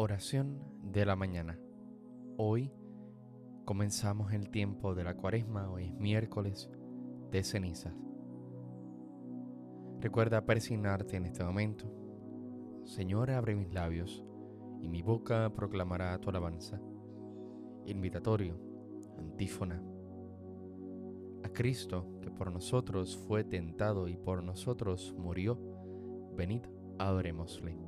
Oración de la mañana. Hoy comenzamos el tiempo de la cuaresma, hoy es miércoles de cenizas. Recuerda persignarte en este momento. Señor, abre mis labios y mi boca proclamará tu alabanza. Invitatorio, antífona. A Cristo, que por nosotros fue tentado y por nosotros murió, venid, adorémosle.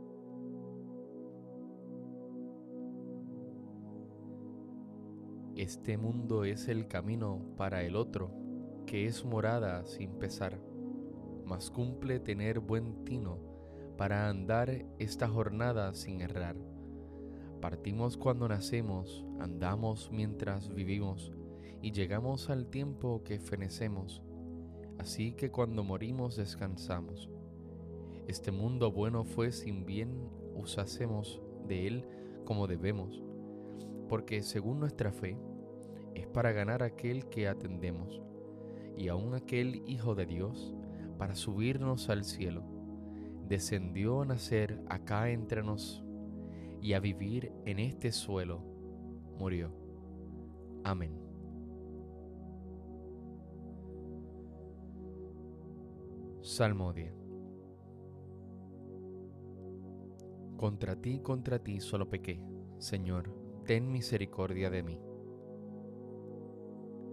Este mundo es el camino para el otro, que es morada sin pesar, mas cumple tener buen tino para andar esta jornada sin errar. Partimos cuando nacemos, andamos mientras vivimos, y llegamos al tiempo que fenecemos, así que cuando morimos descansamos. Este mundo bueno fue sin bien usásemos de él como debemos, porque según nuestra fe, es para ganar aquel que atendemos, y aun aquel Hijo de Dios, para subirnos al cielo, descendió a nacer acá entre nos, y a vivir en este suelo, murió. Amén. Salmodia. Contra ti, contra ti solo pequé, Señor, ten misericordia de mí.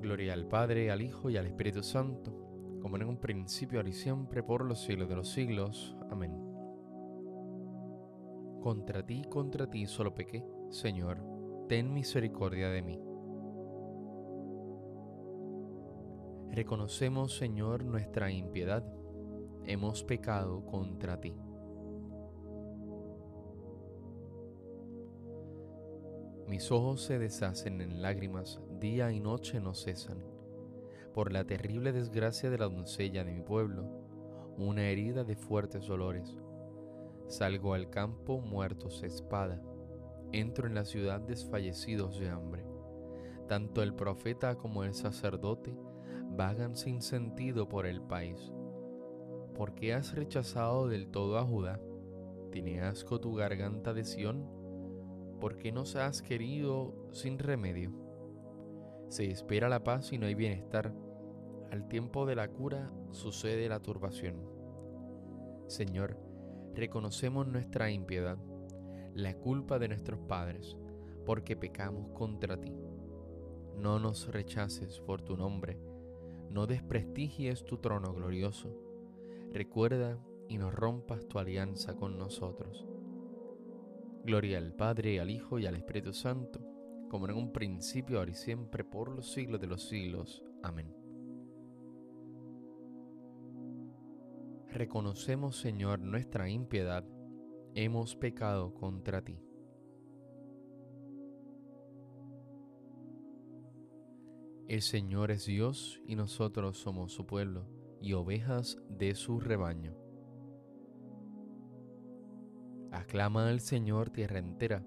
Gloria al Padre, al Hijo y al Espíritu Santo, como en un principio, ahora y siempre, por los siglos de los siglos. Amén. Contra ti, contra ti solo pequé, Señor, ten misericordia de mí. Reconocemos, Señor, nuestra impiedad. Hemos pecado contra ti. Mis ojos se deshacen en lágrimas, día y noche no cesan, por la terrible desgracia de la doncella de mi pueblo, una herida de fuertes dolores. Salgo al campo muertos espada, entro en la ciudad desfallecidos de hambre. Tanto el profeta como el sacerdote vagan sin sentido por el país. ¿Por qué has rechazado del todo a Judá? ¿Tiene asco tu garganta de Sión? ¿Por qué nos has querido sin remedio? Se espera la paz y no hay bienestar. Al tiempo de la cura sucede la turbación. Señor, reconocemos nuestra impiedad, la culpa de nuestros padres, porque pecamos contra ti. No nos rechaces por tu nombre, no desprestigies tu trono glorioso. Recuerda y no rompas tu alianza con nosotros. Gloria al Padre, al Hijo y al Espíritu Santo, como en un principio, ahora y siempre, por los siglos de los siglos. Amén. Reconocemos, Señor, nuestra impiedad, hemos pecado contra ti. El Señor es Dios y nosotros somos su pueblo y ovejas de su rebaño. Aclama al Señor tierra entera,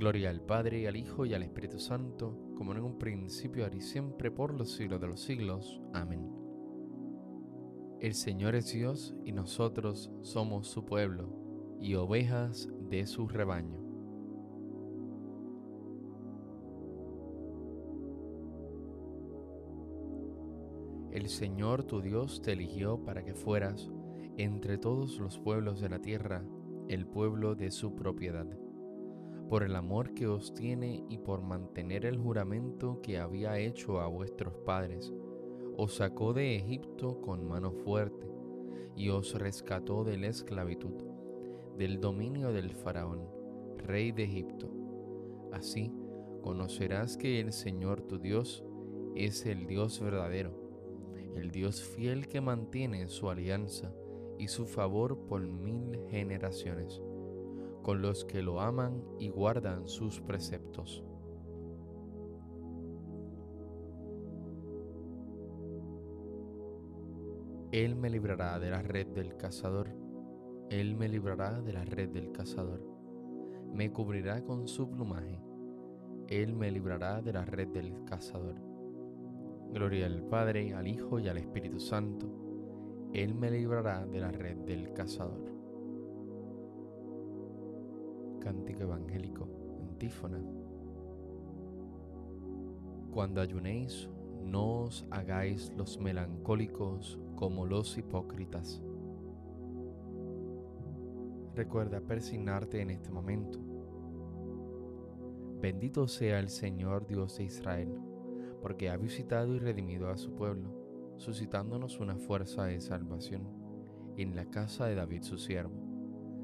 Gloria al Padre, al Hijo y al Espíritu Santo, como en un principio, ahora y siempre, por los siglos de los siglos. Amén. El Señor es Dios y nosotros somos su pueblo y ovejas de su rebaño. El Señor tu Dios te eligió para que fueras entre todos los pueblos de la tierra, el pueblo de su propiedad, por el amor que os tiene y por mantener el juramento que había hecho a vuestros padres, os sacó de Egipto con mano fuerte y os rescató de la esclavitud, del dominio del faraón, rey de Egipto. Así conocerás que el Señor tu Dios es el Dios verdadero, el Dios fiel que mantiene su alianza y su favor por mil generaciones, con los que lo aman y guardan sus preceptos. Él me librará de la red del cazador, Él me librará de la red del cazador, me cubrirá con su plumaje, Él me librará de la red del cazador. Gloria al Padre, al Hijo y al Espíritu Santo él me librará de la red del cazador. Cántico evangélico, antífona. Cuando ayunéis, no os hagáis los melancólicos como los hipócritas. Recuerda persignarte en este momento. Bendito sea el Señor Dios de Israel, porque ha visitado y redimido a su pueblo suscitándonos una fuerza de salvación en la casa de David su siervo,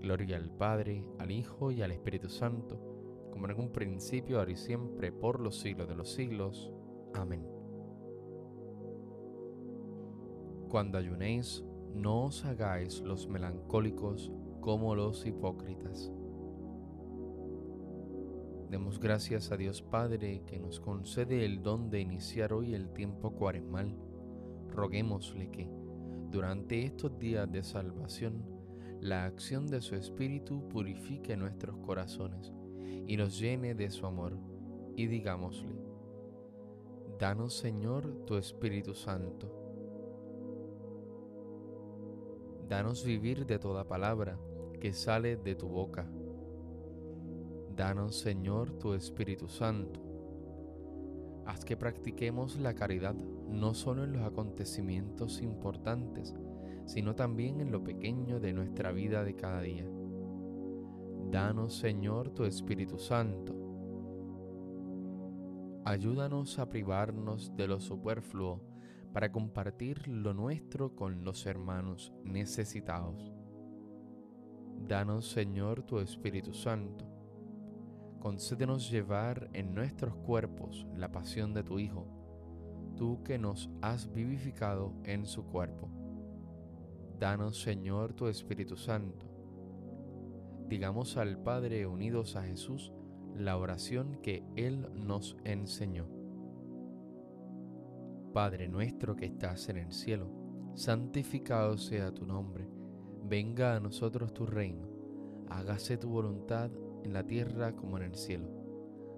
Gloria al Padre, al Hijo y al Espíritu Santo, como en un principio, ahora y siempre, por los siglos de los siglos. Amén. Cuando ayunéis, no os hagáis los melancólicos como los hipócritas. Demos gracias a Dios Padre que nos concede el don de iniciar hoy el tiempo cuaresmal. Roguémosle que, durante estos días de salvación, la acción de su Espíritu purifique nuestros corazones y nos llene de su amor. Y digámosle, Danos Señor tu Espíritu Santo. Danos vivir de toda palabra que sale de tu boca. Danos Señor tu Espíritu Santo. Haz que practiquemos la caridad no solo en los acontecimientos importantes, sino también en lo pequeño de nuestra vida de cada día. Danos, Señor, tu Espíritu Santo. Ayúdanos a privarnos de lo superfluo para compartir lo nuestro con los hermanos necesitados. Danos, Señor, tu Espíritu Santo. Concédenos llevar en nuestros cuerpos la pasión de tu Hijo, tú que nos has vivificado en su cuerpo Danos, Señor, tu Espíritu Santo. Digamos al Padre unidos a Jesús la oración que Él nos enseñó. Padre nuestro que estás en el cielo, santificado sea tu nombre, venga a nosotros tu reino, hágase tu voluntad en la tierra como en el cielo.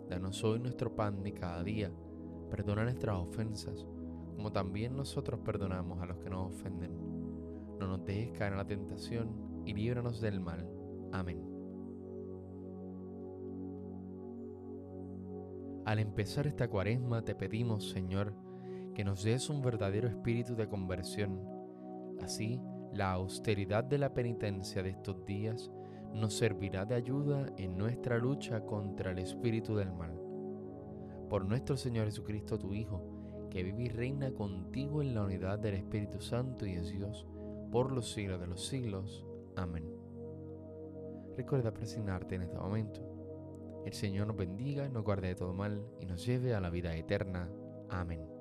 Danos hoy nuestro pan de cada día, perdona nuestras ofensas, como también nosotros perdonamos a los que nos ofenden no nos dejes caer en la tentación y líbranos del mal. Amén. Al empezar esta cuaresma te pedimos, Señor, que nos des un verdadero espíritu de conversión. Así, la austeridad de la penitencia de estos días nos servirá de ayuda en nuestra lucha contra el espíritu del mal. Por nuestro Señor Jesucristo, tu Hijo, que vive y reina contigo en la unidad del Espíritu Santo y es Dios, por los siglos de los siglos. Amén. Recuerda presignarte en este momento. El Señor nos bendiga, nos guarde de todo mal y nos lleve a la vida eterna. Amén.